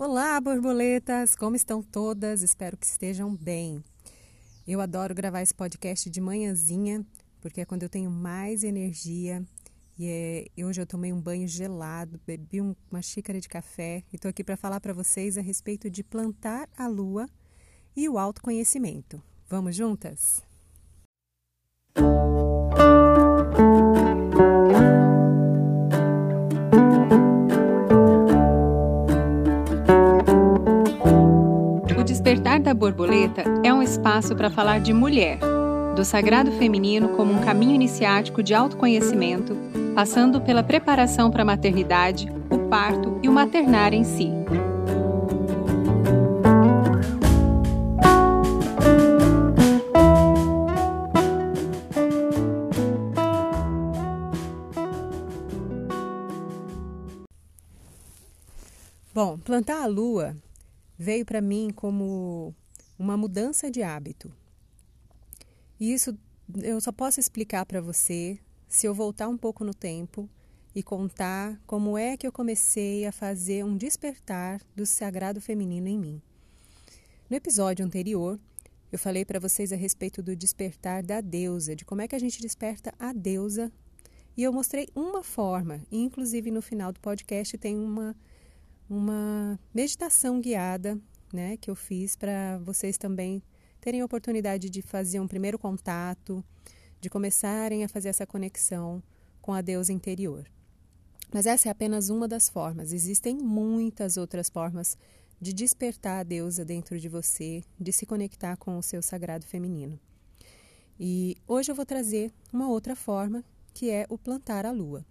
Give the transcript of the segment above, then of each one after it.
Olá, borboletas! Como estão todas? Espero que estejam bem. Eu adoro gravar esse podcast de manhãzinha, porque é quando eu tenho mais energia. E é, hoje eu tomei um banho gelado, bebi um, uma xícara de café e estou aqui para falar para vocês a respeito de plantar a lua e o autoconhecimento. Vamos juntas? Despertar da Borboleta é um espaço para falar de mulher, do sagrado feminino como um caminho iniciático de autoconhecimento, passando pela preparação para a maternidade, o parto e o maternar em si. Bom, plantar a lua veio para mim como uma mudança de hábito. E isso eu só posso explicar para você se eu voltar um pouco no tempo e contar como é que eu comecei a fazer um despertar do sagrado feminino em mim. No episódio anterior, eu falei para vocês a respeito do despertar da deusa, de como é que a gente desperta a deusa. E eu mostrei uma forma, inclusive no final do podcast tem uma uma meditação guiada, né, que eu fiz para vocês também terem a oportunidade de fazer um primeiro contato, de começarem a fazer essa conexão com a deusa interior. Mas essa é apenas uma das formas. Existem muitas outras formas de despertar a deusa dentro de você, de se conectar com o seu sagrado feminino. E hoje eu vou trazer uma outra forma, que é o plantar a lua.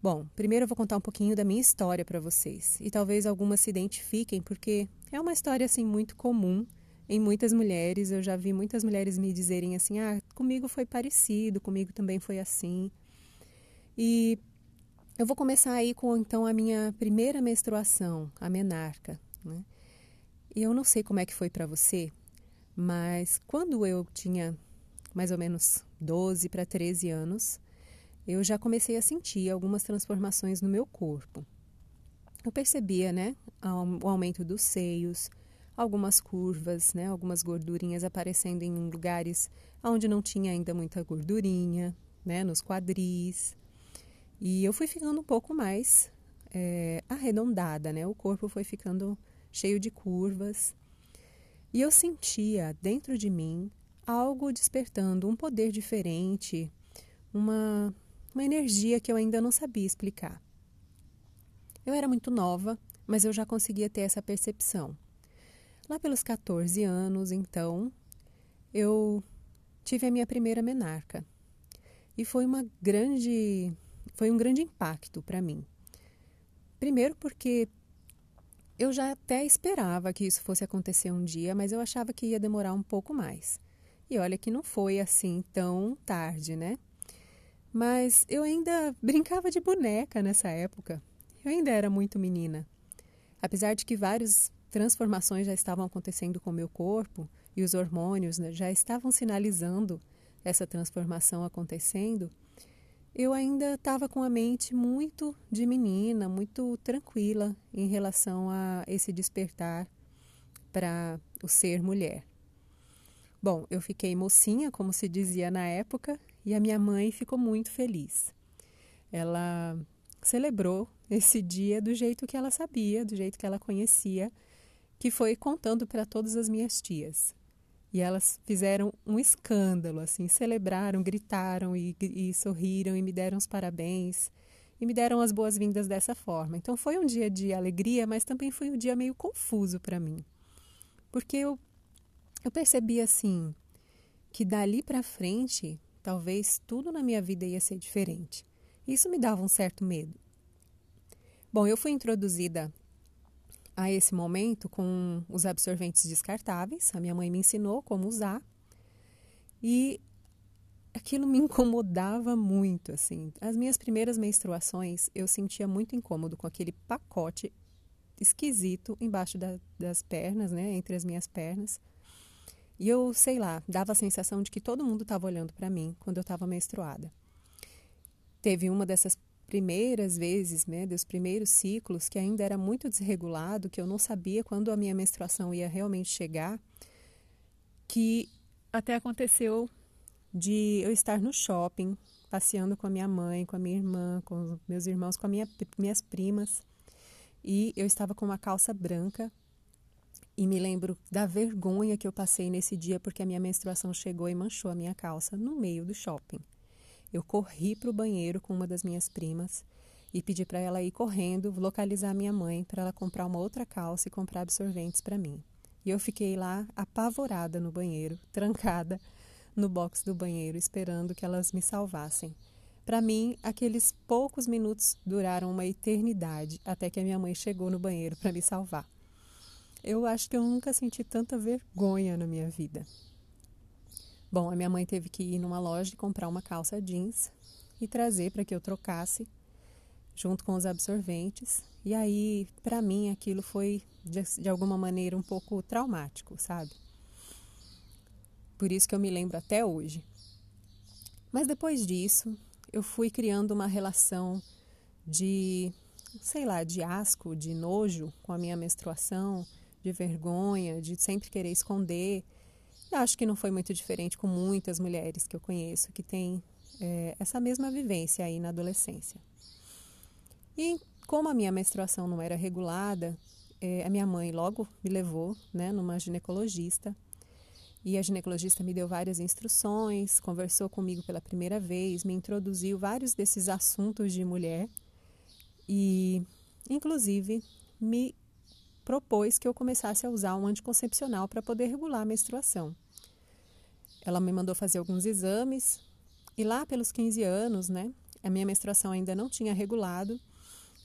Bom, primeiro eu vou contar um pouquinho da minha história para vocês e talvez algumas se identifiquem porque é uma história assim muito comum em muitas mulheres. Eu já vi muitas mulheres me dizerem assim: "Ah, comigo foi parecido, comigo também foi assim". E eu vou começar aí com então a minha primeira menstruação, a menarca, né? E eu não sei como é que foi para você, mas quando eu tinha mais ou menos 12 para 13 anos, eu já comecei a sentir algumas transformações no meu corpo. Eu percebia, né, o aumento dos seios, algumas curvas, né, algumas gordurinhas aparecendo em lugares onde não tinha ainda muita gordurinha, né, nos quadris. E eu fui ficando um pouco mais é, arredondada, né? O corpo foi ficando cheio de curvas. E eu sentia dentro de mim algo despertando, um poder diferente, uma uma energia que eu ainda não sabia explicar. Eu era muito nova, mas eu já conseguia ter essa percepção. Lá pelos 14 anos, então, eu tive a minha primeira menarca. E foi uma grande foi um grande impacto para mim. Primeiro porque eu já até esperava que isso fosse acontecer um dia, mas eu achava que ia demorar um pouco mais. E olha que não foi assim tão tarde, né? Mas eu ainda brincava de boneca nessa época. Eu ainda era muito menina. Apesar de que várias transformações já estavam acontecendo com meu corpo e os hormônios né, já estavam sinalizando essa transformação acontecendo, eu ainda estava com a mente muito de menina, muito tranquila em relação a esse despertar para o ser mulher. Bom, eu fiquei mocinha, como se dizia na época, e a minha mãe ficou muito feliz. Ela celebrou esse dia do jeito que ela sabia, do jeito que ela conhecia, que foi contando para todas as minhas tias. E elas fizeram um escândalo, assim, celebraram, gritaram e, e sorriram e me deram os parabéns e me deram as boas-vindas dessa forma. Então foi um dia de alegria, mas também foi um dia meio confuso para mim. Porque eu, eu percebi assim que dali para frente Talvez tudo na minha vida ia ser diferente. Isso me dava um certo medo. Bom, eu fui introduzida a esse momento com os absorventes descartáveis. A minha mãe me ensinou como usar. E aquilo me incomodava muito, assim. As minhas primeiras menstruações, eu sentia muito incômodo com aquele pacote esquisito embaixo da, das pernas, né, entre as minhas pernas. E eu, sei lá, dava a sensação de que todo mundo estava olhando para mim quando eu estava menstruada. Teve uma dessas primeiras vezes, né, dos primeiros ciclos, que ainda era muito desregulado, que eu não sabia quando a minha menstruação ia realmente chegar, que até aconteceu de eu estar no shopping, passeando com a minha mãe, com a minha irmã, com meus irmãos, com minha, minhas primas, e eu estava com uma calça branca e me lembro da vergonha que eu passei nesse dia porque a minha menstruação chegou e manchou a minha calça no meio do shopping. Eu corri para o banheiro com uma das minhas primas e pedi para ela ir correndo localizar minha mãe para ela comprar uma outra calça e comprar absorventes para mim. E eu fiquei lá apavorada no banheiro, trancada no box do banheiro, esperando que elas me salvassem. Para mim, aqueles poucos minutos duraram uma eternidade até que a minha mãe chegou no banheiro para me salvar. Eu acho que eu nunca senti tanta vergonha na minha vida. Bom, a minha mãe teve que ir numa loja e comprar uma calça jeans e trazer para que eu trocasse junto com os absorventes. E aí, para mim, aquilo foi de, de, alguma maneira um pouco traumático, sabe? Por isso que eu me lembro até hoje. Mas depois disso, eu fui criando uma relação de, sei lá, de asco, de nojo com a minha menstruação, de vergonha, de sempre querer esconder. Acho que não foi muito diferente com muitas mulheres que eu conheço que têm é, essa mesma vivência aí na adolescência. E como a minha menstruação não era regulada, é, a minha mãe logo me levou né, numa ginecologista. E a ginecologista me deu várias instruções, conversou comigo pela primeira vez, me introduziu vários desses assuntos de mulher e, inclusive, me propôs que eu começasse a usar um anticoncepcional para poder regular a menstruação. Ela me mandou fazer alguns exames e lá pelos 15 anos, né, a minha menstruação ainda não tinha regulado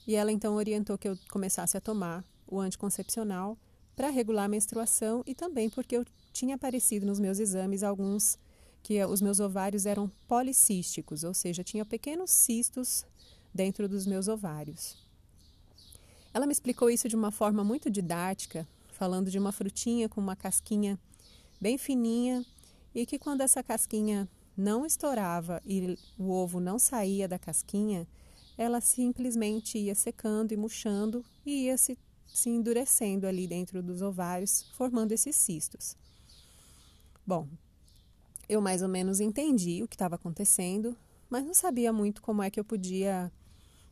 e ela então orientou que eu começasse a tomar o anticoncepcional para regular a menstruação e também porque eu tinha aparecido nos meus exames alguns que os meus ovários eram policísticos, ou seja, tinha pequenos cistos dentro dos meus ovários. Ela me explicou isso de uma forma muito didática, falando de uma frutinha com uma casquinha bem fininha e que quando essa casquinha não estourava e o ovo não saía da casquinha, ela simplesmente ia secando e murchando e ia se, se endurecendo ali dentro dos ovários, formando esses cistos. Bom, eu mais ou menos entendi o que estava acontecendo, mas não sabia muito como é que eu podia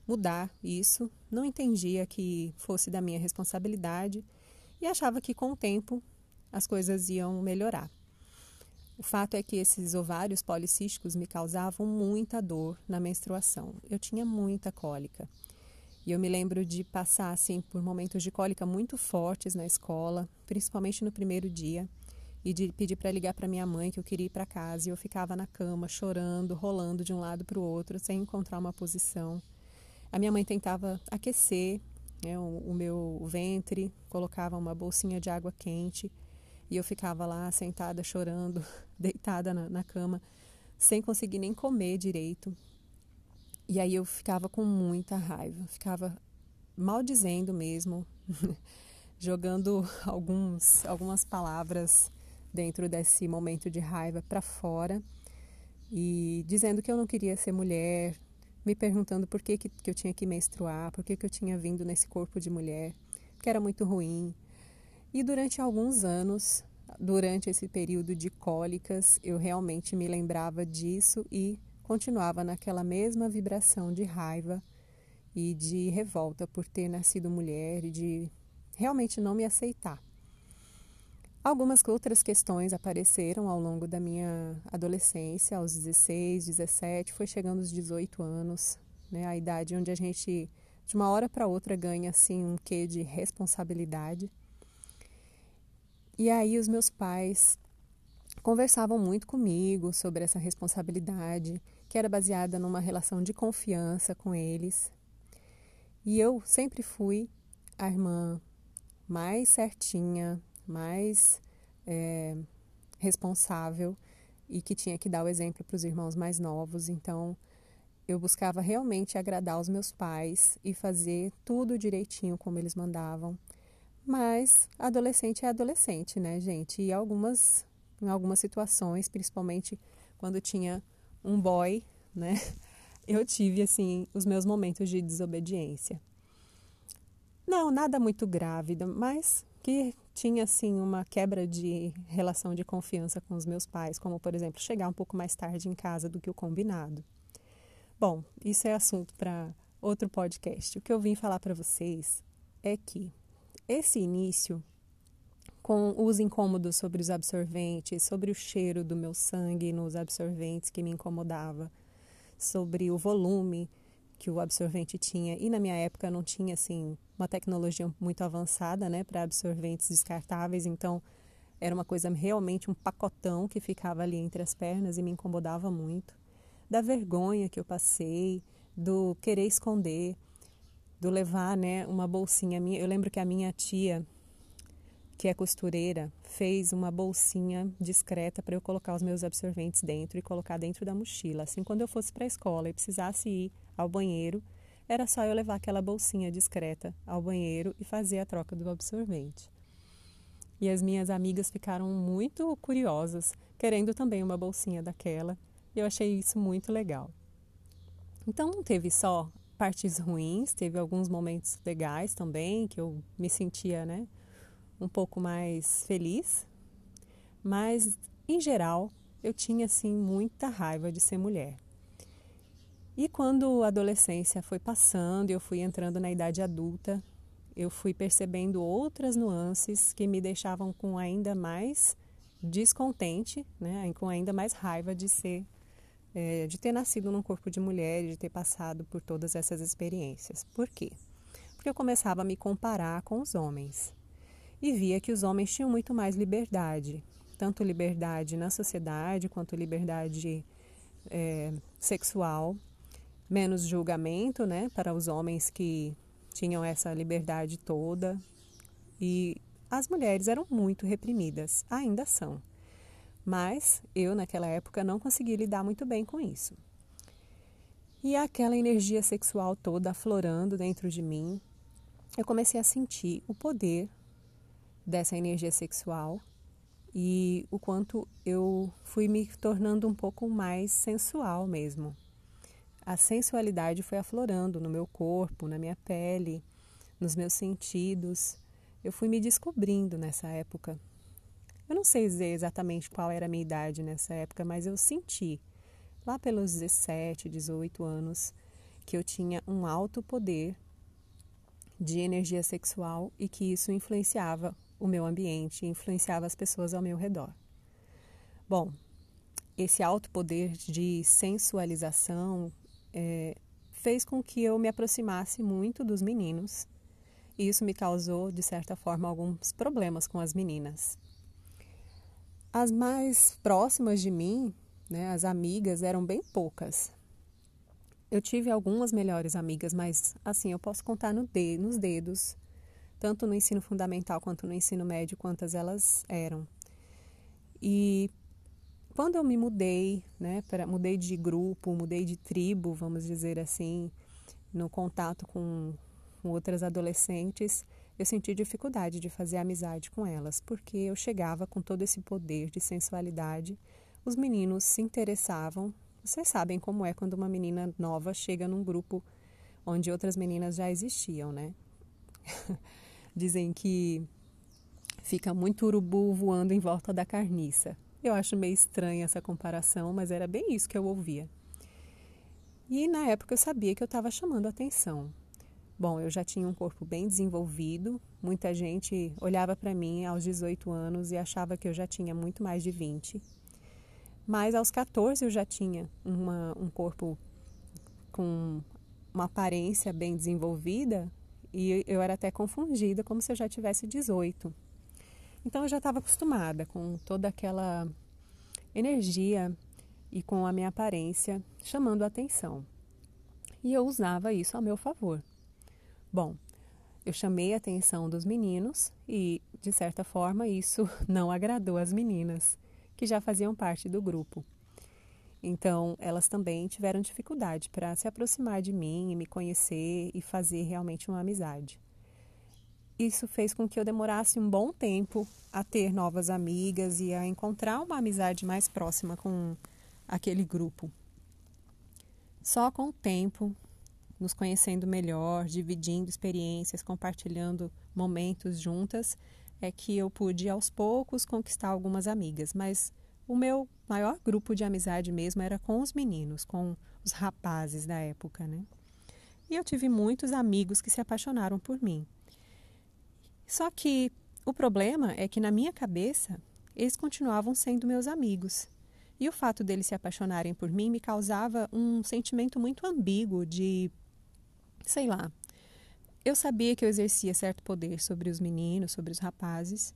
mudar isso, não entendia que fosse da minha responsabilidade e achava que com o tempo as coisas iam melhorar. O fato é que esses ovários policísticos me causavam muita dor na menstruação. Eu tinha muita cólica. E eu me lembro de passar assim por momentos de cólica muito fortes na escola, principalmente no primeiro dia, e de pedir para ligar para minha mãe que eu queria ir para casa, e eu ficava na cama chorando, rolando de um lado para o outro, sem encontrar uma posição. A minha mãe tentava aquecer né, o, o meu ventre, colocava uma bolsinha de água quente e eu ficava lá sentada chorando, deitada na, na cama, sem conseguir nem comer direito. E aí eu ficava com muita raiva, ficava maldizendo mesmo, jogando alguns, algumas palavras dentro desse momento de raiva para fora e dizendo que eu não queria ser mulher, me perguntando por que, que, que eu tinha que menstruar, por que, que eu tinha vindo nesse corpo de mulher, que era muito ruim. E durante alguns anos, durante esse período de cólicas, eu realmente me lembrava disso e continuava naquela mesma vibração de raiva e de revolta por ter nascido mulher e de realmente não me aceitar. Algumas outras questões apareceram ao longo da minha adolescência, aos 16, 17, foi chegando aos 18 anos, né, a idade onde a gente, de uma hora para outra, ganha assim um quê de responsabilidade. E aí os meus pais conversavam muito comigo sobre essa responsabilidade, que era baseada numa relação de confiança com eles. E eu sempre fui a irmã mais certinha, mais é, responsável e que tinha que dar o exemplo para os irmãos mais novos. Então, eu buscava realmente agradar os meus pais e fazer tudo direitinho como eles mandavam. Mas adolescente é adolescente, né, gente? E algumas, em algumas situações, principalmente quando tinha um boy, né? eu tive assim os meus momentos de desobediência. Não, nada muito grave, mas que tinha assim uma quebra de relação de confiança com os meus pais, como por exemplo, chegar um pouco mais tarde em casa do que o combinado. Bom, isso é assunto para outro podcast. O que eu vim falar para vocês é que esse início com os incômodos sobre os absorventes, sobre o cheiro do meu sangue nos absorventes que me incomodava, sobre o volume que o absorvente tinha. E na minha época não tinha assim uma tecnologia muito avançada, né, para absorventes descartáveis, então era uma coisa realmente um pacotão que ficava ali entre as pernas e me incomodava muito. Da vergonha que eu passei, do querer esconder, do levar, né, uma bolsinha minha. Eu lembro que a minha tia que é costureira, fez uma bolsinha discreta para eu colocar os meus absorventes dentro e colocar dentro da mochila. Assim, quando eu fosse para a escola e precisasse ir ao banheiro, era só eu levar aquela bolsinha discreta ao banheiro e fazer a troca do absorvente. E as minhas amigas ficaram muito curiosas, querendo também uma bolsinha daquela, e eu achei isso muito legal. Então não teve só partes ruins, teve alguns momentos legais também, que eu me sentia, né, um pouco mais feliz, mas em geral eu tinha assim muita raiva de ser mulher. E quando a adolescência foi passando e eu fui entrando na idade adulta, eu fui percebendo outras nuances que me deixavam com ainda mais descontente, né, com ainda mais raiva de ser, é, de ter nascido num corpo de mulher, de ter passado por todas essas experiências. Por quê? Porque eu começava a me comparar com os homens e via que os homens tinham muito mais liberdade, tanto liberdade na sociedade quanto liberdade é, sexual, menos julgamento, né, para os homens que tinham essa liberdade toda e as mulheres eram muito reprimidas, ainda são. Mas eu naquela época não consegui lidar muito bem com isso. E aquela energia sexual toda aflorando dentro de mim, eu comecei a sentir o poder dessa energia sexual e o quanto eu fui me tornando um pouco mais sensual mesmo. A sensualidade foi aflorando no meu corpo, na minha pele, nos meus sentidos. Eu fui me descobrindo nessa época. Eu não sei dizer exatamente qual era a minha idade nessa época, mas eu senti, lá pelos 17, 18 anos, que eu tinha um alto poder de energia sexual e que isso influenciava o meu ambiente, influenciava as pessoas ao meu redor. Bom, esse alto poder de sensualização é, fez com que eu me aproximasse muito dos meninos e isso me causou, de certa forma, alguns problemas com as meninas. As mais próximas de mim, né, as amigas, eram bem poucas. Eu tive algumas melhores amigas, mas assim, eu posso contar no dedo, nos dedos tanto no ensino fundamental quanto no ensino médio, quantas elas eram. E quando eu me mudei, né, pra, mudei de grupo, mudei de tribo, vamos dizer assim, no contato com, com outras adolescentes, eu senti dificuldade de fazer amizade com elas, porque eu chegava com todo esse poder de sensualidade, os meninos se interessavam. Vocês sabem como é quando uma menina nova chega num grupo onde outras meninas já existiam, né? Dizem que fica muito urubu voando em volta da carniça. Eu acho meio estranha essa comparação, mas era bem isso que eu ouvia. E na época eu sabia que eu estava chamando atenção. Bom, eu já tinha um corpo bem desenvolvido, muita gente olhava para mim aos 18 anos e achava que eu já tinha muito mais de 20. Mas aos 14 eu já tinha uma, um corpo com uma aparência bem desenvolvida e eu era até confundida, como se eu já tivesse 18. Então eu já estava acostumada com toda aquela energia e com a minha aparência chamando a atenção. E eu usava isso a meu favor. Bom, eu chamei a atenção dos meninos e, de certa forma, isso não agradou as meninas, que já faziam parte do grupo. Então, elas também tiveram dificuldade para se aproximar de mim e me conhecer e fazer realmente uma amizade. Isso fez com que eu demorasse um bom tempo a ter novas amigas e a encontrar uma amizade mais próxima com aquele grupo. Só com o tempo, nos conhecendo melhor, dividindo experiências, compartilhando momentos juntas, é que eu pude aos poucos conquistar algumas amigas, mas o meu maior grupo de amizade mesmo era com os meninos, com os rapazes da época, né? E eu tive muitos amigos que se apaixonaram por mim. Só que o problema é que na minha cabeça eles continuavam sendo meus amigos. E o fato deles se apaixonarem por mim me causava um sentimento muito ambíguo de, sei lá, eu sabia que eu exercia certo poder sobre os meninos, sobre os rapazes,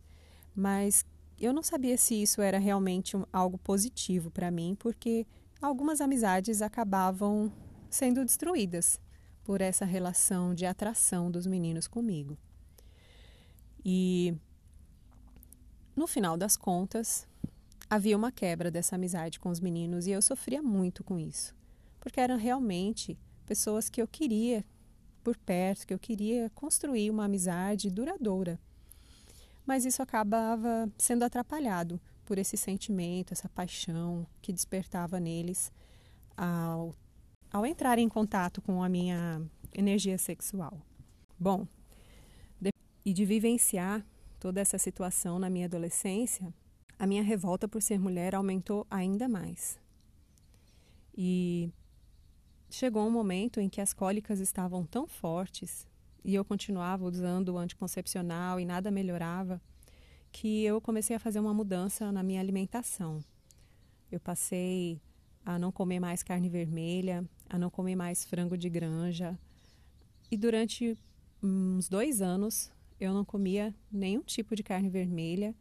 mas eu não sabia se isso era realmente um, algo positivo para mim, porque algumas amizades acabavam sendo destruídas por essa relação de atração dos meninos comigo. E no final das contas, havia uma quebra dessa amizade com os meninos e eu sofria muito com isso, porque eram realmente pessoas que eu queria por perto, que eu queria construir uma amizade duradoura. Mas isso acabava sendo atrapalhado por esse sentimento, essa paixão que despertava neles ao, ao entrar em contato com a minha energia sexual. Bom, e de vivenciar toda essa situação na minha adolescência, a minha revolta por ser mulher aumentou ainda mais. E chegou um momento em que as cólicas estavam tão fortes e eu continuava usando o anticoncepcional e nada melhorava, que eu comecei a fazer uma mudança na minha alimentação. Eu passei a não comer mais carne vermelha, a não comer mais frango de granja. E durante uns dois anos eu não comia nenhum tipo de carne vermelha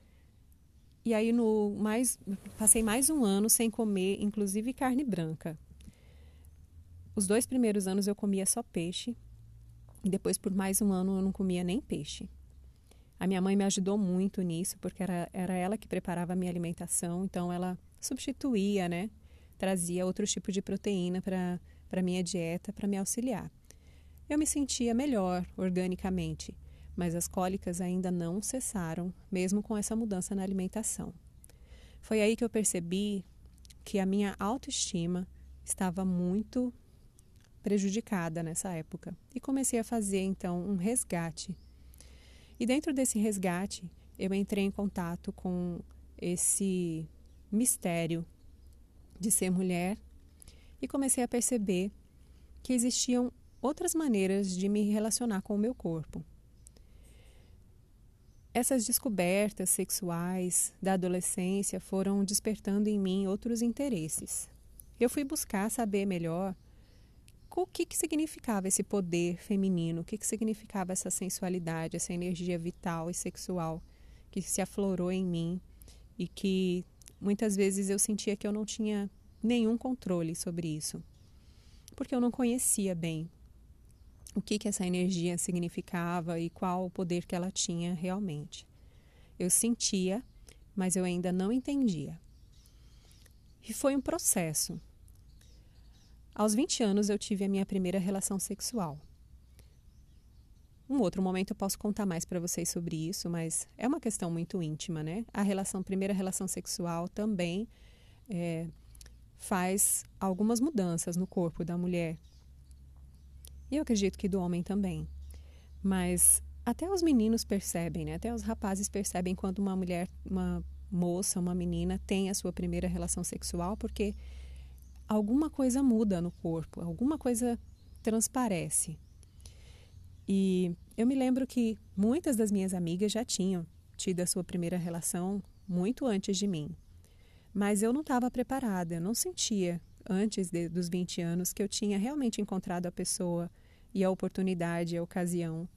e aí no mais passei mais um ano sem comer, inclusive carne branca. Os dois primeiros anos eu comia só peixe e depois por mais um ano eu não comia nem peixe. A minha mãe me ajudou muito nisso porque era, era ela que preparava a minha alimentação, então ela substituía, né? Trazia outro tipo de proteína para para minha dieta para me auxiliar. Eu me sentia melhor organicamente mas as cólicas ainda não cessaram, mesmo com essa mudança na alimentação. Foi aí que eu percebi que a minha autoestima estava muito prejudicada nessa época e comecei a fazer então um resgate. E dentro desse resgate, eu entrei em contato com esse mistério de ser mulher e comecei a perceber que existiam outras maneiras de me relacionar com o meu corpo. Essas descobertas sexuais da adolescência foram despertando em mim outros interesses. Eu fui buscar saber melhor o que, que significava esse poder feminino, o que, que significava essa sensualidade, essa energia vital e sexual que se aflorou em mim e que muitas vezes eu sentia que eu não tinha nenhum controle sobre isso, porque eu não conhecia bem o que, que essa energia significava e qual o poder que ela tinha realmente. Eu sentia, mas eu ainda não entendia. E foi um processo. Aos 20 anos eu tive a minha primeira relação sexual. Um outro momento eu posso contar mais para vocês sobre isso, mas é uma questão muito íntima, né? A relação, primeira relação sexual também é, faz algumas mudanças no corpo da mulher, e eu acredito que do homem também. Mas até os meninos percebem, né? Até os rapazes percebem quando uma mulher, uma moça, uma menina tem a sua primeira relação sexual, porque alguma coisa muda no corpo, alguma coisa transparece. E eu me lembro que muitas das minhas amigas já tinham tido a sua primeira relação muito antes de mim. Mas eu não estava preparada, eu não sentia antes de, dos 20 anos que eu tinha realmente encontrado a pessoa e a oportunidade, a ocasião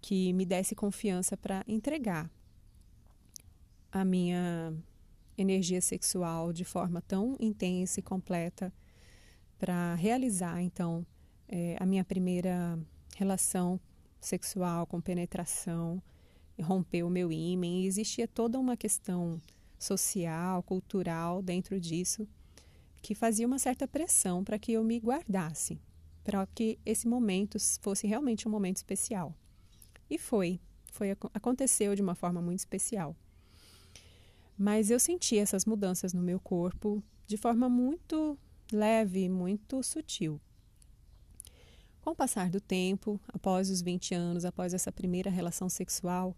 que me desse confiança para entregar a minha energia sexual de forma tão intensa e completa para realizar então é, a minha primeira relação sexual com penetração, romper o meu ímã e existia toda uma questão social, cultural dentro disso que fazia uma certa pressão para que eu me guardasse, para que esse momento fosse realmente um momento especial. E foi, foi aconteceu de uma forma muito especial. Mas eu senti essas mudanças no meu corpo de forma muito leve, muito sutil. Com o passar do tempo, após os 20 anos, após essa primeira relação sexual,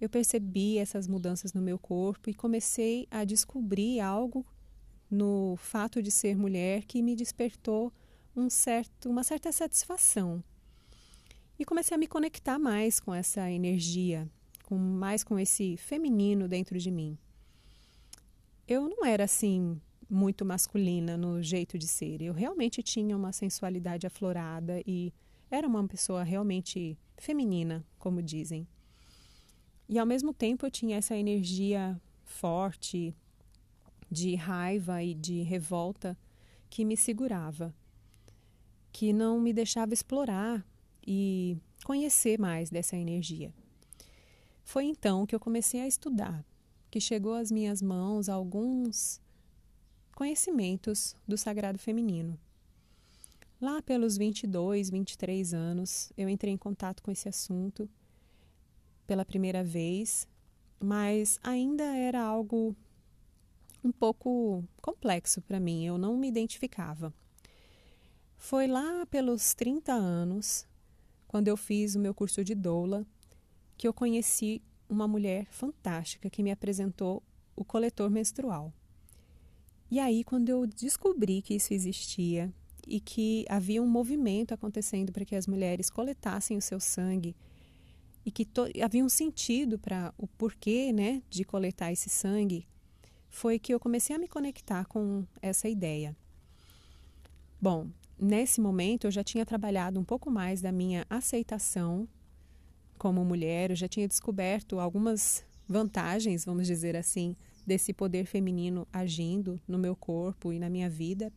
eu percebi essas mudanças no meu corpo e comecei a descobrir algo no fato de ser mulher que me despertou um certo, uma certa satisfação. E comecei a me conectar mais com essa energia, com mais com esse feminino dentro de mim. Eu não era assim muito masculina no jeito de ser. Eu realmente tinha uma sensualidade aflorada e era uma pessoa realmente feminina, como dizem. E ao mesmo tempo eu tinha essa energia forte de raiva e de revolta que me segurava, que não me deixava explorar e conhecer mais dessa energia. Foi então que eu comecei a estudar, que chegou às minhas mãos alguns conhecimentos do sagrado feminino. Lá pelos 22, 23 anos, eu entrei em contato com esse assunto pela primeira vez, mas ainda era algo um pouco complexo para mim, eu não me identificava. Foi lá pelos 30 anos, quando eu fiz o meu curso de doula, que eu conheci uma mulher fantástica que me apresentou o coletor menstrual. E aí, quando eu descobri que isso existia e que havia um movimento acontecendo para que as mulheres coletassem o seu sangue e que havia um sentido para o porquê né, de coletar esse sangue, foi que eu comecei a me conectar com essa ideia. Bom, nesse momento eu já tinha trabalhado um pouco mais da minha aceitação como mulher, eu já tinha descoberto algumas vantagens, vamos dizer assim, desse poder feminino agindo no meu corpo e na minha vida.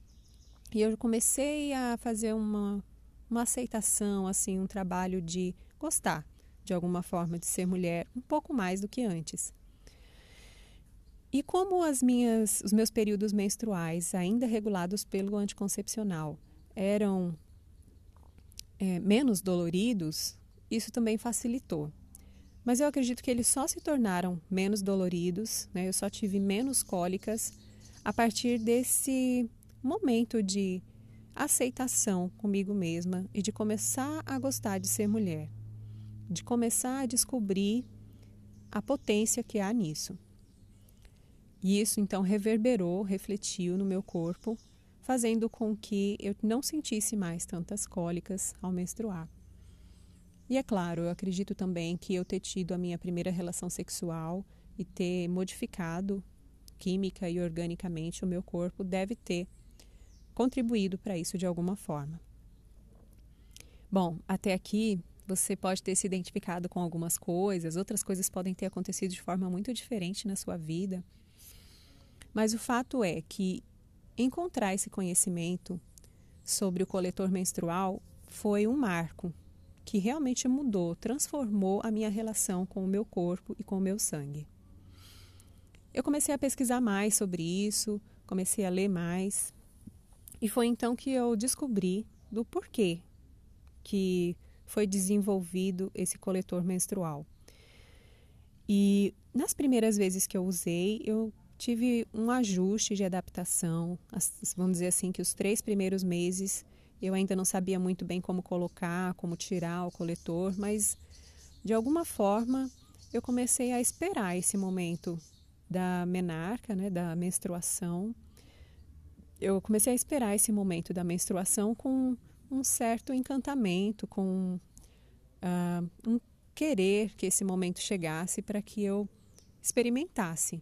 E eu comecei a fazer uma, uma aceitação, assim, um trabalho de gostar de alguma forma de ser mulher um pouco mais do que antes. E como as minhas, os meus períodos menstruais, ainda regulados pelo anticoncepcional, eram é, menos doloridos, isso também facilitou. Mas eu acredito que eles só se tornaram menos doloridos, né? eu só tive menos cólicas a partir desse momento de aceitação comigo mesma e de começar a gostar de ser mulher, de começar a descobrir a potência que há nisso. E isso então reverberou, refletiu no meu corpo, fazendo com que eu não sentisse mais tantas cólicas ao menstruar. E é claro, eu acredito também que eu ter tido a minha primeira relação sexual e ter modificado química e organicamente o meu corpo deve ter contribuído para isso de alguma forma. Bom, até aqui você pode ter se identificado com algumas coisas, outras coisas podem ter acontecido de forma muito diferente na sua vida. Mas o fato é que encontrar esse conhecimento sobre o coletor menstrual foi um marco que realmente mudou, transformou a minha relação com o meu corpo e com o meu sangue. Eu comecei a pesquisar mais sobre isso, comecei a ler mais, e foi então que eu descobri do porquê que foi desenvolvido esse coletor menstrual. E nas primeiras vezes que eu usei, eu tive um ajuste de adaptação. Vamos dizer assim que os três primeiros meses eu ainda não sabia muito bem como colocar, como tirar o coletor, mas de alguma forma eu comecei a esperar esse momento da menarca, né, da menstruação. Eu comecei a esperar esse momento da menstruação com um certo encantamento, com uh, um querer que esse momento chegasse para que eu experimentasse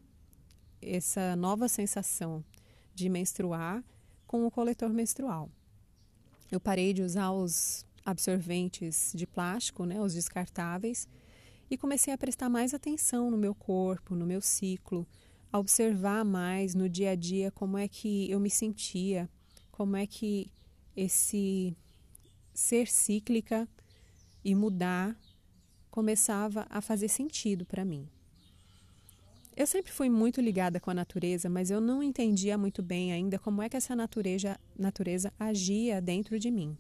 essa nova sensação de menstruar com o coletor menstrual. Eu parei de usar os absorventes de plástico, né, os descartáveis, e comecei a prestar mais atenção no meu corpo, no meu ciclo, a observar mais no dia a dia como é que eu me sentia, como é que esse ser cíclica e mudar começava a fazer sentido para mim. Eu sempre fui muito ligada com a natureza, mas eu não entendia muito bem ainda como é que essa natureza, natureza agia dentro de mim.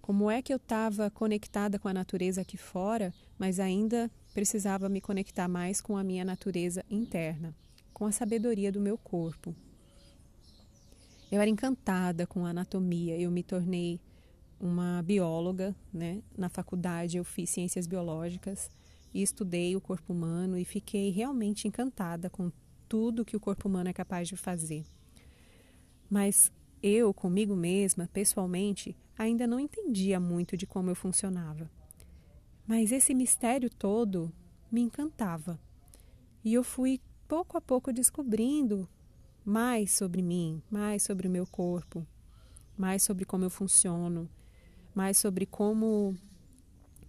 Como é que eu estava conectada com a natureza aqui fora, mas ainda precisava me conectar mais com a minha natureza interna, com a sabedoria do meu corpo. Eu era encantada com a anatomia, eu me tornei uma bióloga, né? Na faculdade eu fiz ciências biológicas e estudei o corpo humano e fiquei realmente encantada com tudo que o corpo humano é capaz de fazer. Mas eu, comigo mesma, pessoalmente, ainda não entendia muito de como eu funcionava. Mas esse mistério todo me encantava. E eu fui pouco a pouco descobrindo mais sobre mim, mais sobre o meu corpo, mais sobre como eu funciono, mais sobre como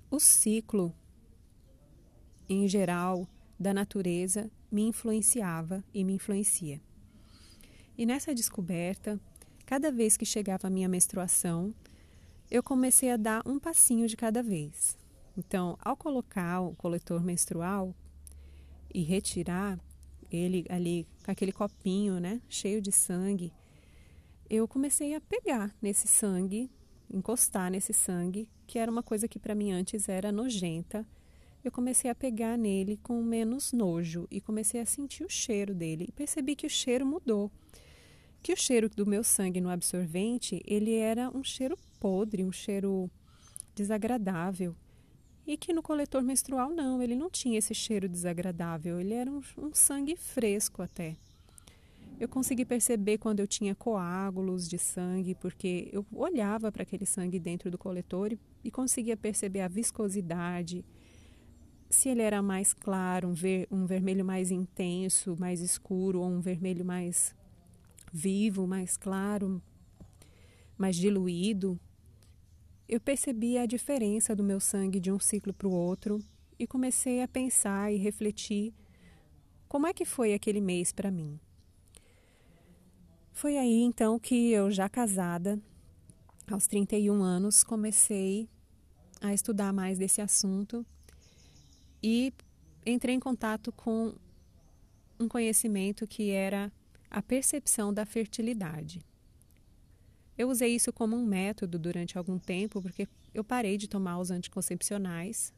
o ciclo em geral da natureza me influenciava e me influencia. E nessa descoberta, cada vez que chegava a minha menstruação, eu comecei a dar um passinho de cada vez. Então, ao colocar o coletor menstrual e retirar, ele ali com aquele copinho, né, cheio de sangue, eu comecei a pegar nesse sangue, encostar nesse sangue, que era uma coisa que para mim antes era nojenta. Eu comecei a pegar nele com menos nojo e comecei a sentir o cheiro dele e percebi que o cheiro mudou. Que o cheiro do meu sangue no absorvente, ele era um cheiro podre, um cheiro desagradável. E que no coletor menstrual não, ele não tinha esse cheiro desagradável, ele era um, um sangue fresco até. Eu consegui perceber quando eu tinha coágulos de sangue, porque eu olhava para aquele sangue dentro do coletor e, e, conseguia perceber a viscosidade, se ele era mais claro, um, ver, um vermelho mais intenso, mais escuro, ou um vermelho mais vivo, mais claro, mais diluído eu percebi a diferença do meu sangue de um ciclo para o outro e comecei a pensar e refletir como é que foi aquele mês para mim. Foi aí então que eu, já casada, aos 31 anos, comecei a estudar mais desse assunto e entrei em contato com um conhecimento que era a percepção da fertilidade. Eu usei isso como um método durante algum tempo, porque eu parei de tomar os anticoncepcionais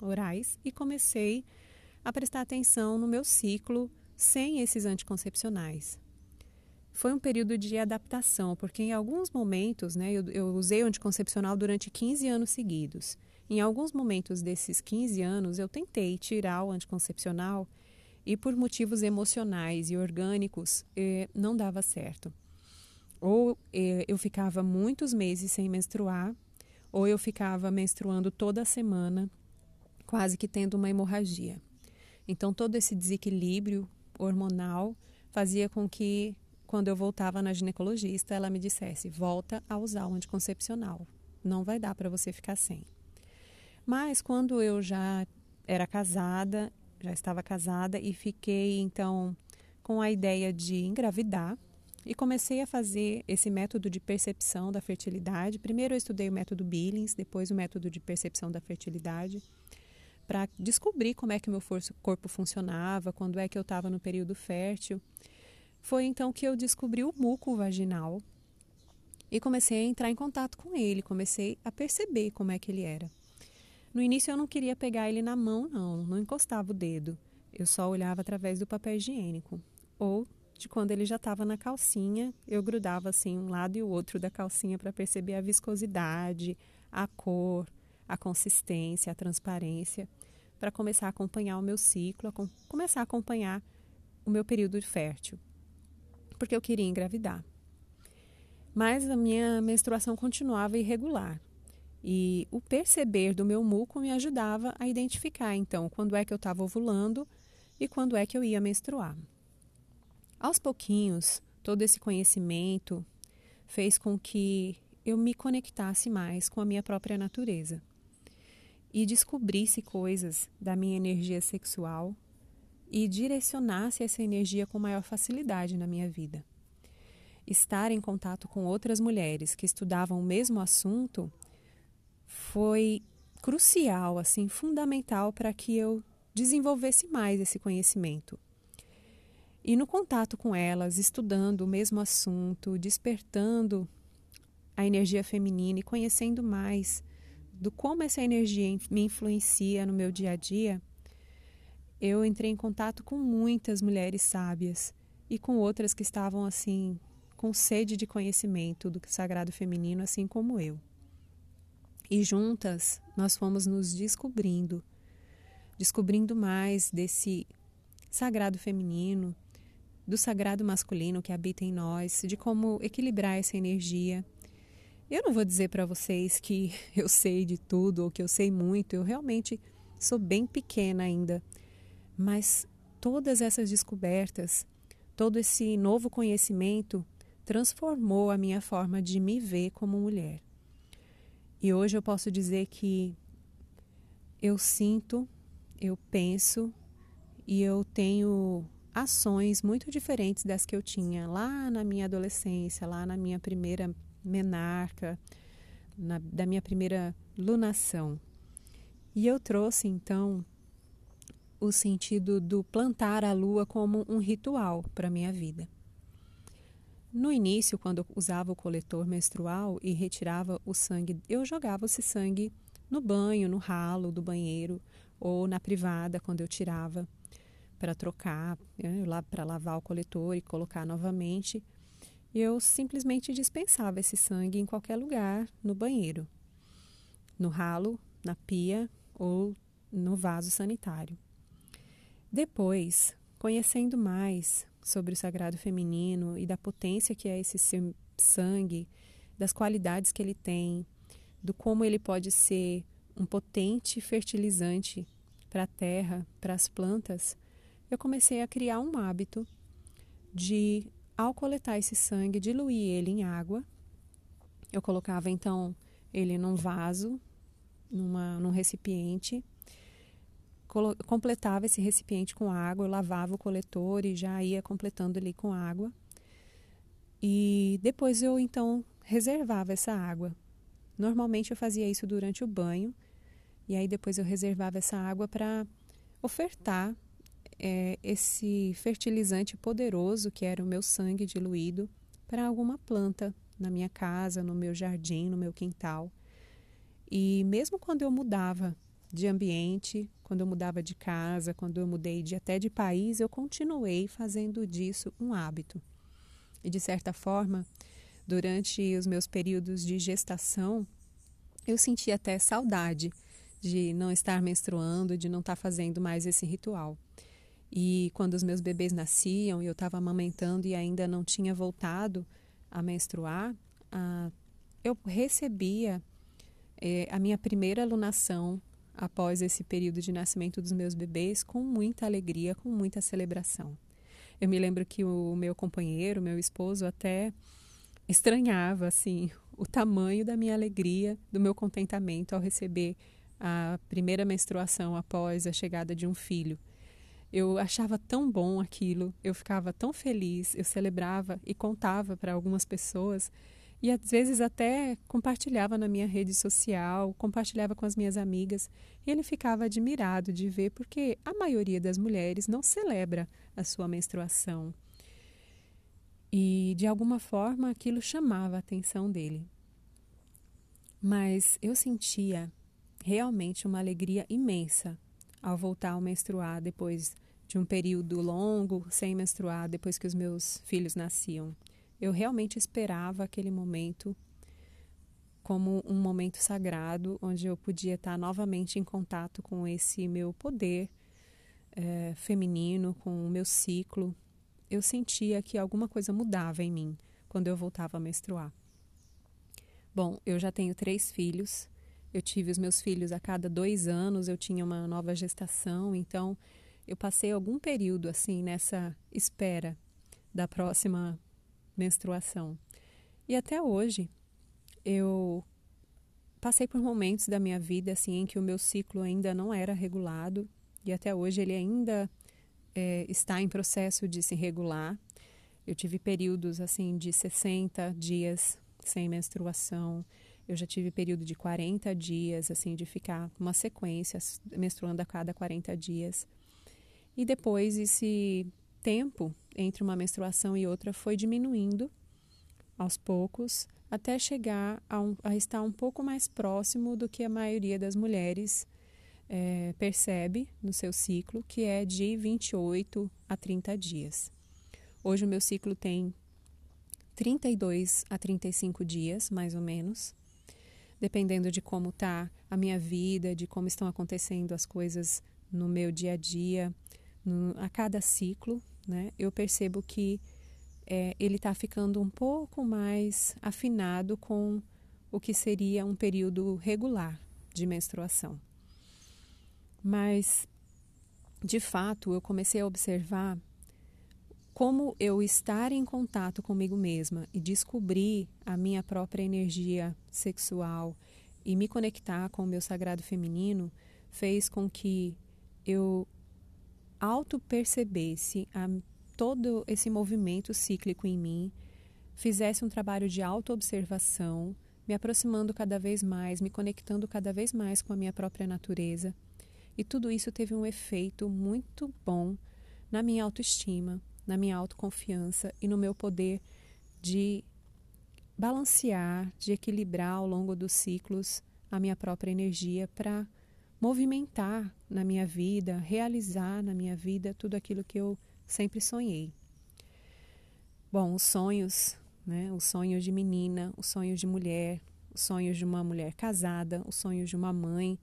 orais e comecei a prestar atenção no meu ciclo sem esses anticoncepcionais. Foi um período de adaptação, porque em alguns momentos, né, eu, eu usei o anticoncepcional durante 15 anos seguidos. Em alguns momentos desses 15 anos, eu tentei tirar o anticoncepcional e, por motivos emocionais e orgânicos, eh, não dava certo. Ou eh, eu ficava muitos meses sem menstruar, ou eu ficava menstruando toda semana, quase que tendo uma hemorragia. Então, todo esse desequilíbrio hormonal fazia com que, quando eu voltava na ginecologista, ela me dissesse: volta a usar o anticoncepcional, não vai dar para você ficar sem. Mas quando eu já era casada, já estava casada e fiquei então com a ideia de engravidar, e comecei a fazer esse método de percepção da fertilidade. Primeiro eu estudei o método Billings, depois o método de percepção da fertilidade, para descobrir como é que meu corpo funcionava, quando é que eu estava no período fértil. Foi então que eu descobri o muco vaginal e comecei a entrar em contato com ele, comecei a perceber como é que ele era. No início eu não queria pegar ele na mão, não, não encostava o dedo. Eu só olhava através do papel higiênico ou de quando ele já estava na calcinha, eu grudava assim um lado e o outro da calcinha para perceber a viscosidade, a cor, a consistência, a transparência, para começar a acompanhar o meu ciclo, a com, começar a acompanhar o meu período fértil, porque eu queria engravidar. Mas a minha menstruação continuava irregular. E o perceber do meu muco me ajudava a identificar, então, quando é que eu estava ovulando e quando é que eu ia menstruar. Aos pouquinhos, todo esse conhecimento fez com que eu me conectasse mais com a minha própria natureza e descobrisse coisas da minha energia sexual e direcionasse essa energia com maior facilidade na minha vida. Estar em contato com outras mulheres que estudavam o mesmo assunto foi crucial, assim, fundamental para que eu desenvolvesse mais esse conhecimento. E no contato com elas, estudando o mesmo assunto, despertando a energia feminina e conhecendo mais do como essa energia me influencia no meu dia a dia, eu entrei em contato com muitas mulheres sábias e com outras que estavam assim com sede de conhecimento do sagrado feminino, assim como eu. E juntas nós fomos nos descobrindo, descobrindo mais desse sagrado feminino, do sagrado masculino que habita em nós, de como equilibrar essa energia. Eu não vou dizer para vocês que eu sei de tudo ou que eu sei muito, eu realmente sou bem pequena ainda. Mas todas essas descobertas, todo esse novo conhecimento transformou a minha forma de me ver como mulher. E hoje eu posso dizer que eu sinto, eu penso e eu tenho ações muito diferentes das que eu tinha lá na minha adolescência, lá na minha primeira menarca, na, da minha primeira lunação. E eu trouxe então o sentido do plantar a lua como um ritual para minha vida. No início, quando eu usava o coletor menstrual e retirava o sangue, eu jogava esse sangue no banho, no ralo do banheiro ou na privada quando eu tirava para trocar, né, lá para lavar o coletor e colocar novamente. Eu simplesmente dispensava esse sangue em qualquer lugar no banheiro, no ralo, na pia ou no vaso sanitário. Depois, conhecendo mais sobre o sagrado feminino e da potência que é esse sangue, das qualidades que ele tem, do como ele pode ser um potente fertilizante para a terra, para as plantas, eu comecei a criar um hábito de, ao coletar esse sangue, diluir ele em água. Eu colocava então ele num vaso, numa, num recipiente, completava esse recipiente com água, eu lavava o coletor e já ia completando ali com água. E depois eu então reservava essa água. Normalmente eu fazia isso durante o banho, e aí depois eu reservava essa água para ofertar é, esse fertilizante poderoso que era o meu sangue diluído para alguma planta na minha casa, no meu jardim, no meu quintal. E mesmo quando eu mudava de ambiente, quando eu mudava de casa, quando eu mudei de, até de país, eu continuei fazendo disso um hábito. E de certa forma, durante os meus períodos de gestação, eu sentia até saudade de não estar menstruando, de não estar fazendo mais esse ritual. E quando os meus bebês nasciam e eu estava amamentando e ainda não tinha voltado a menstruar, ah, eu recebia eh, a minha primeira alunação após esse período de nascimento dos meus bebês com muita alegria, com muita celebração. Eu me lembro que o meu companheiro, meu esposo, até estranhava assim o tamanho da minha alegria, do meu contentamento ao receber a primeira menstruação após a chegada de um filho. Eu achava tão bom aquilo, eu ficava tão feliz, eu celebrava e contava para algumas pessoas e às vezes até compartilhava na minha rede social, compartilhava com as minhas amigas, e ele ficava admirado de ver porque a maioria das mulheres não celebra a sua menstruação. E de alguma forma aquilo chamava a atenção dele. Mas eu sentia realmente uma alegria imensa ao voltar a menstruar depois de um período longo sem menstruar, depois que os meus filhos nasciam. Eu realmente esperava aquele momento como um momento sagrado, onde eu podia estar novamente em contato com esse meu poder é, feminino, com o meu ciclo. Eu sentia que alguma coisa mudava em mim quando eu voltava a menstruar. Bom, eu já tenho três filhos eu tive os meus filhos a cada dois anos, eu tinha uma nova gestação, então eu passei algum período assim nessa espera da próxima menstruação. E até hoje eu passei por momentos da minha vida assim em que o meu ciclo ainda não era regulado e até hoje ele ainda é, está em processo de se regular. Eu tive períodos assim de 60 dias sem menstruação. Eu já tive período de 40 dias, assim, de ficar uma sequência, menstruando a cada 40 dias. E depois esse tempo entre uma menstruação e outra foi diminuindo aos poucos, até chegar a, um, a estar um pouco mais próximo do que a maioria das mulheres é, percebe no seu ciclo, que é de 28 a 30 dias. Hoje o meu ciclo tem 32 a 35 dias, mais ou menos, dependendo de como está a minha vida, de como estão acontecendo as coisas no meu dia a dia, no, a cada ciclo, né? Eu percebo que é, ele está ficando um pouco mais afinado com o que seria um período regular de menstruação. Mas, de fato, eu comecei a observar como eu estar em contato comigo mesma e descobrir a minha própria energia sexual e me conectar com o meu sagrado feminino fez com que eu auto percebesse a, todo esse movimento cíclico em mim, fizesse um trabalho de autoobservação, me aproximando cada vez mais, me conectando cada vez mais com a minha própria natureza. E tudo isso teve um efeito muito bom na minha autoestima, na minha autoconfiança e no meu poder de balancear, de equilibrar ao longo dos ciclos a minha própria energia para movimentar na minha vida, realizar na minha vida tudo aquilo que eu sempre sonhei. Bom, os sonhos, né? Os sonhos de menina, os sonhos de mulher, os sonhos de uma mulher casada, os sonhos de uma mãe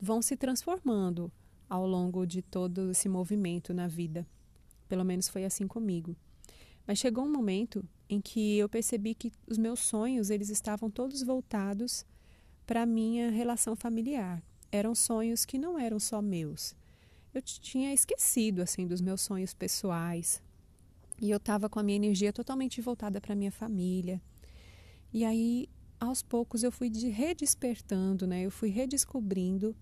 vão se transformando ao longo de todo esse movimento na vida. Pelo menos foi assim comigo. Mas chegou um momento em que eu percebi que os meus sonhos eles estavam todos voltados para a minha relação familiar. Eram sonhos que não eram só meus. Eu tinha esquecido assim dos meus sonhos pessoais. E eu estava com a minha energia totalmente voltada para minha família. E aí, aos poucos eu fui de redespertando, né? Eu fui redescobrindo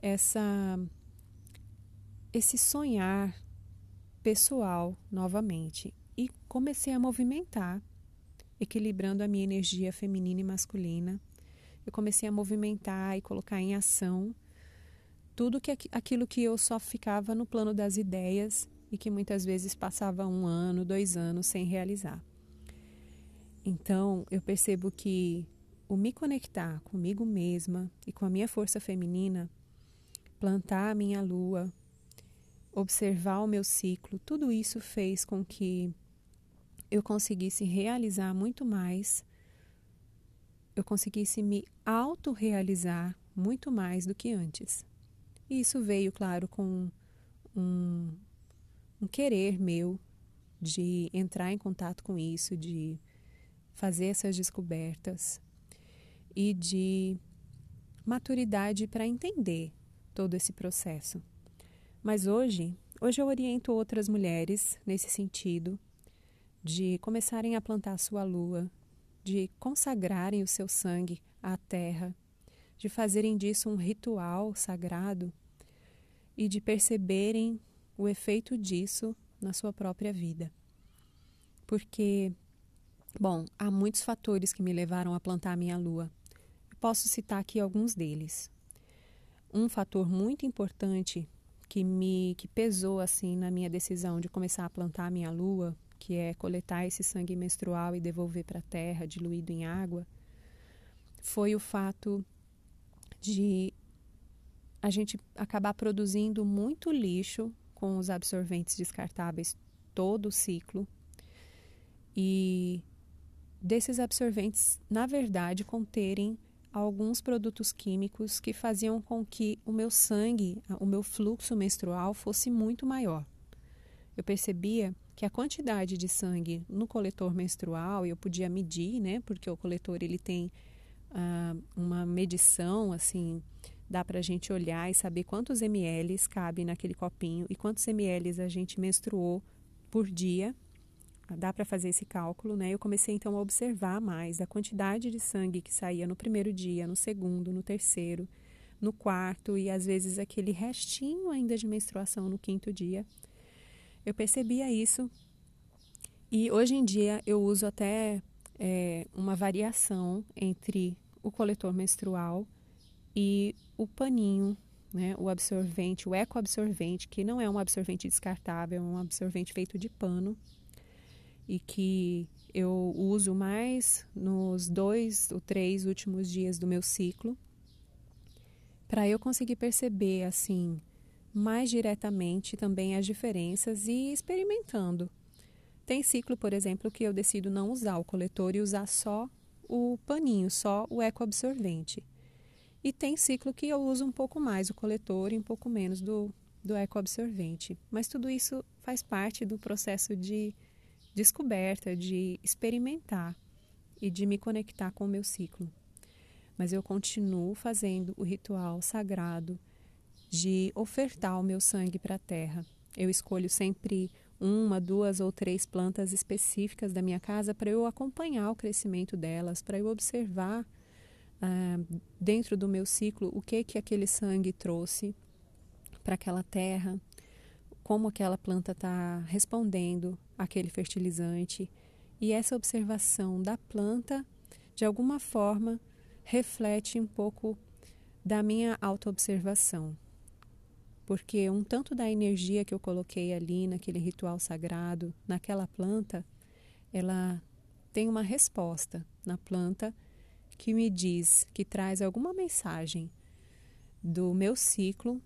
essa esse sonhar pessoal novamente e comecei a movimentar, equilibrando a minha energia feminina e masculina. Eu comecei a movimentar e colocar em ação tudo que aquilo que eu só ficava no plano das ideias e que muitas vezes passava um ano, dois anos sem realizar. Então eu percebo que o me conectar comigo mesma e com a minha força feminina, plantar a minha lua, observar o meu ciclo, tudo isso fez com que eu conseguisse realizar muito mais, eu conseguisse me autorrealizar muito mais do que antes. E isso veio, claro, com um, um querer meu de entrar em contato com isso, de fazer essas descobertas e de maturidade para entender todo esse processo. Mas hoje, hoje eu oriento outras mulheres nesse sentido de começarem a plantar a sua lua, de consagrarem o seu sangue à terra, de fazerem disso um ritual sagrado e de perceberem o efeito disso na sua própria vida. Porque, bom, há muitos fatores que me levaram a plantar a minha lua. Posso citar aqui alguns deles. Um fator muito importante que me que pesou assim na minha decisão de começar a plantar a minha lua, que é coletar esse sangue menstrual e devolver para a terra diluído em água, foi o fato de a gente acabar produzindo muito lixo com os absorventes descartáveis todo o ciclo. E desses absorventes, na verdade, conterem alguns produtos químicos que faziam com que o meu sangue, o meu fluxo menstrual fosse muito maior. Eu percebia que a quantidade de sangue no coletor menstrual eu podia medir, né? Porque o coletor ele tem ah, uma medição assim, dá para a gente olhar e saber quantos ml cabe naquele copinho e quantos ml a gente menstruou por dia dá para fazer esse cálculo, né? Eu comecei então a observar mais a quantidade de sangue que saía no primeiro dia, no segundo, no terceiro, no quarto e às vezes aquele restinho ainda de menstruação no quinto dia. Eu percebia isso. E hoje em dia eu uso até é, uma variação entre o coletor menstrual e o paninho, né, o absorvente, o ecoabsorvente, que não é um absorvente descartável, é um absorvente feito de pano, e que eu uso mais nos dois ou três últimos dias do meu ciclo, para eu conseguir perceber assim mais diretamente também as diferenças e experimentando Tem ciclo, por exemplo, que eu decido não usar o coletor e usar só o paninho, só o ecoabsorvente. E tem ciclo que eu uso um pouco mais o coletor e um pouco menos do, do ecoabsorvente. Mas tudo isso faz parte do processo de descoberta, de experimentar e de me conectar com o meu ciclo. Mas eu continuo fazendo o ritual sagrado de ofertar o meu sangue para a terra. Eu escolho sempre uma, duas ou três plantas específicas da minha casa para eu acompanhar o crescimento delas, para eu observar ah, dentro do meu ciclo o que que aquele sangue trouxe para aquela terra, como aquela planta está respondendo àquele fertilizante. E essa observação da planta, de alguma forma, reflete um pouco da minha autoobservação porque um tanto da energia que eu coloquei ali naquele ritual sagrado, naquela planta, ela tem uma resposta na planta que me diz, que traz alguma mensagem do meu ciclo,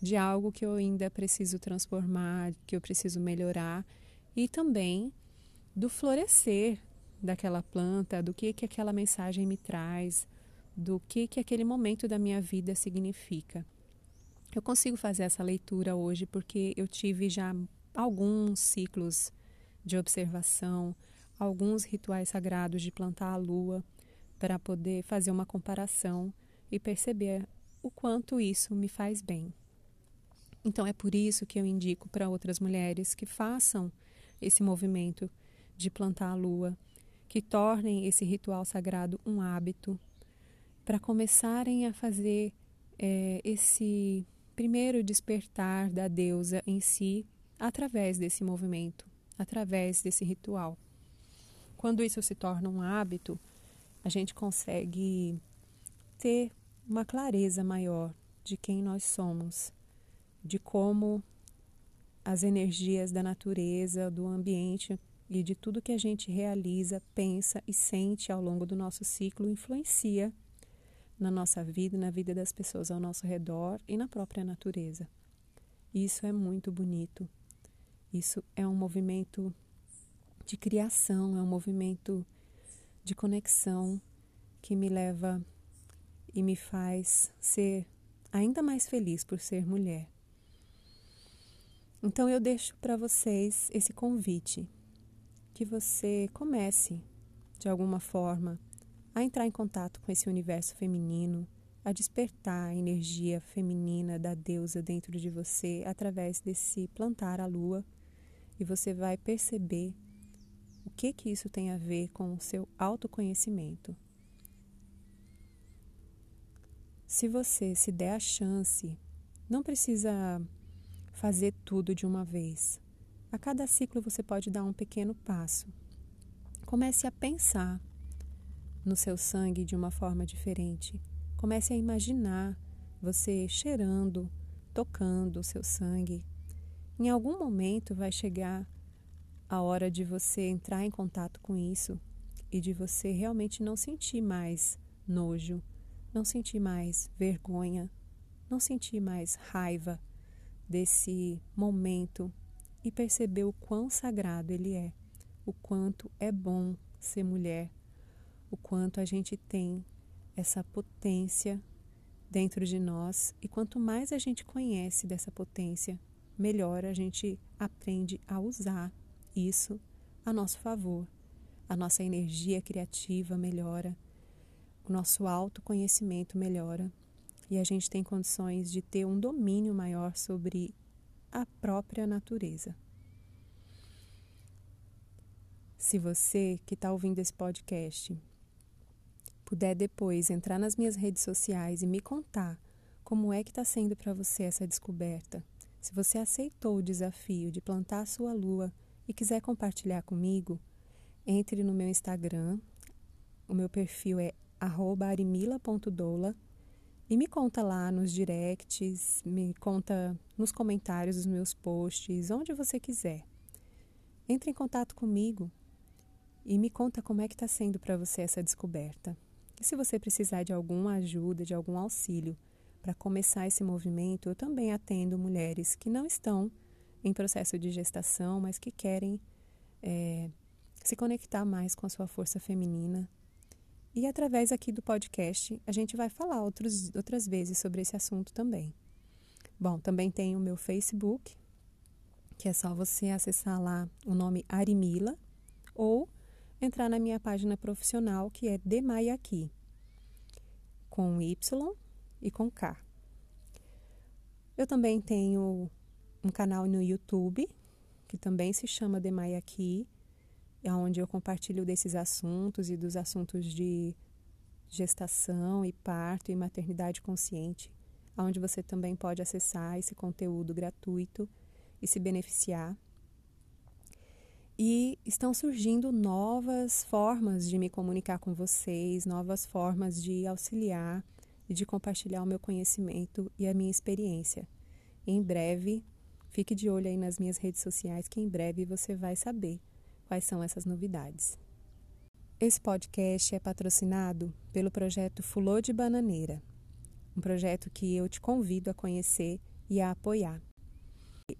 de algo que eu ainda preciso transformar, que eu preciso melhorar, e também do florescer daquela planta, do que que aquela mensagem me traz, do que que aquele momento da minha vida significa. Eu consigo fazer essa leitura hoje porque eu tive já alguns ciclos de observação, alguns rituais sagrados de plantar a lua, para poder fazer uma comparação e perceber o quanto isso me faz bem. Então é por isso que eu indico para outras mulheres que façam esse movimento de plantar a lua, que tornem esse ritual sagrado um hábito, para começarem a fazer é, esse primeiro despertar da deusa em si através desse movimento, através desse ritual. Quando isso se torna um hábito, a gente consegue ter uma clareza maior de quem nós somos, de como as energias da natureza, do ambiente e de tudo que a gente realiza, pensa e sente ao longo do nosso ciclo influencia na nossa vida, na vida das pessoas ao nosso redor e na própria natureza. Isso é muito bonito. Isso é um movimento de criação, é um movimento de conexão que me leva e me faz ser ainda mais feliz por ser mulher. Então eu deixo para vocês esse convite que você comece de alguma forma a entrar em contato com esse universo feminino, a despertar a energia feminina da deusa dentro de você através desse plantar a lua e você vai perceber o que que isso tem a ver com o seu autoconhecimento. Se você se der a chance, não precisa fazer tudo de uma vez. A cada ciclo você pode dar um pequeno passo. Comece a pensar no seu sangue de uma forma diferente. Comece a imaginar você cheirando, tocando o seu sangue. Em algum momento vai chegar a hora de você entrar em contato com isso e de você realmente não sentir mais nojo, não sentir mais vergonha, não sentir mais raiva desse momento e perceber o quão sagrado ele é, o quanto é bom ser mulher, o quanto a gente tem essa potência dentro de nós e quanto mais a gente conhece dessa potência, melhor a gente aprende a usar isso a nosso favor. A nossa energia criativa melhora, o nosso autoconhecimento melhora e a gente tem condições de ter um domínio maior sobre a própria natureza. Se você que está ouvindo esse podcast puder depois entrar nas minhas redes sociais e me contar como é que está sendo para você essa descoberta, se você aceitou o desafio de plantar a sua lua e quiser compartilhar comigo, entre no meu Instagram. O meu perfil é arimila.doula e me conta lá nos directs, me conta nos comentários dos meus posts, onde você quiser. Entre em contato comigo e me conta como é que está sendo para você essa descoberta. E se você precisar de alguma ajuda, de algum auxílio para começar esse movimento, eu também atendo mulheres que não estão em processo de gestação, mas que querem é, se conectar mais com a sua força feminina. E através aqui do podcast, a gente vai falar outros, outras vezes sobre esse assunto também. Bom, também tem o meu Facebook, que é só você acessar lá o nome Arimila ou entrar na minha página profissional, que é Demaiaki, com Y e com K. Eu também tenho um canal no YouTube, que também se chama Demaiaki, é onde eu compartilho desses assuntos e dos assuntos de gestação e parto e maternidade consciente, onde você também pode acessar esse conteúdo gratuito e se beneficiar. E estão surgindo novas formas de me comunicar com vocês, novas formas de auxiliar e de compartilhar o meu conhecimento e a minha experiência. Em breve, fique de olho aí nas minhas redes sociais, que em breve você vai saber quais são essas novidades. Esse podcast é patrocinado pelo projeto Fulô de Bananeira, um projeto que eu te convido a conhecer e a apoiar.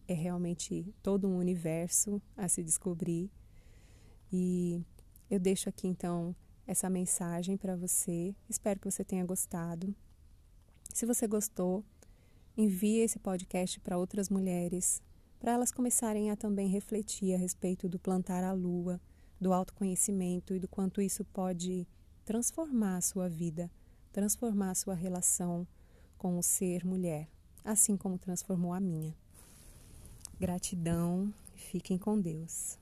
É realmente todo um universo a se descobrir e eu deixo aqui então essa mensagem para você. Espero que você tenha gostado. Se você gostou, envie esse podcast para outras mulheres, para elas começarem a também refletir a respeito do plantar a lua, do autoconhecimento e do quanto isso pode transformar a sua vida, transformar a sua relação com o ser mulher, assim como transformou a minha. Gratidão, fiquem com Deus.